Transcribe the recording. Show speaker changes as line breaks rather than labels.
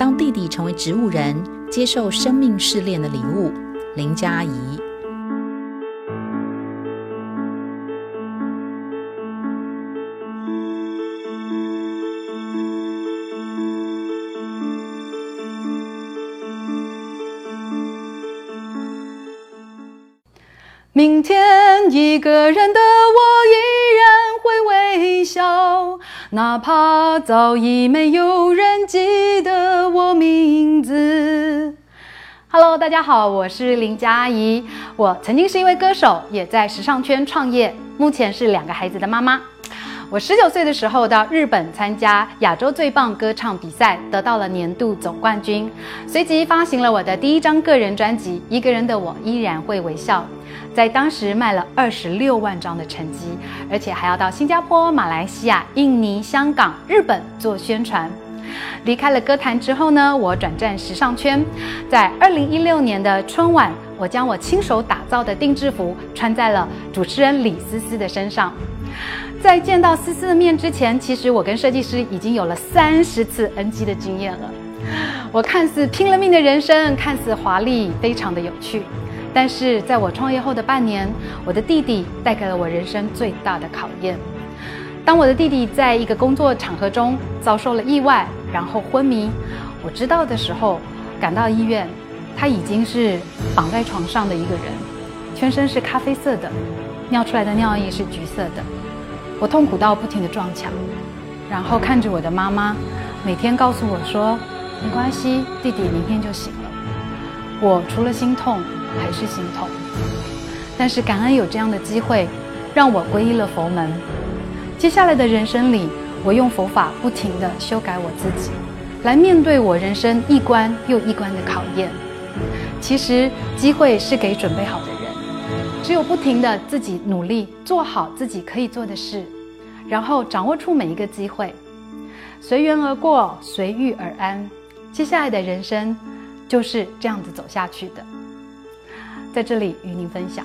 当弟弟成为植物人，接受生命试炼的礼物。林佳怡。
明天一个人的哪怕早已没有人记得我名字。Hello，大家好，我是林佳怡。我曾经是一位歌手，也在时尚圈创业，目前是两个孩子的妈妈。我十九岁的时候到日本参加亚洲最棒歌唱比赛，得到了年度总冠军。随即发行了我的第一张个人专辑《一个人的我依然会微笑》，在当时卖了二十六万张的成绩，而且还要到新加坡、马来西亚、印尼、香港、日本做宣传。离开了歌坛之后呢，我转战时尚圈，在二零一六年的春晚，我将我亲手打造的定制服穿在了主持人李思思的身上。在见到思思的面之前，其实我跟设计师已经有了三十次 NG 的经验了。我看似拼了命的人生，看似华丽，非常的有趣。但是在我创业后的半年，我的弟弟带给了我人生最大的考验。当我的弟弟在一个工作场合中遭受了意外，然后昏迷，我知道的时候，赶到医院，他已经是绑在床上的一个人，全身是咖啡色的，尿出来的尿液是橘色的。我痛苦到不停地撞墙，然后看着我的妈妈，每天告诉我说：“没关系，弟弟明天就醒了。”我除了心痛还是心痛，但是感恩有这样的机会，让我皈依了佛门。接下来的人生里，我用佛法不停地修改我自己，来面对我人生一关又一关的考验。其实机会是给准备好的人。只有不停的自己努力做好自己可以做的事，然后掌握住每一个机会，随缘而过，随遇而安。接下来的人生就是这样子走下去的。在这里与您分享。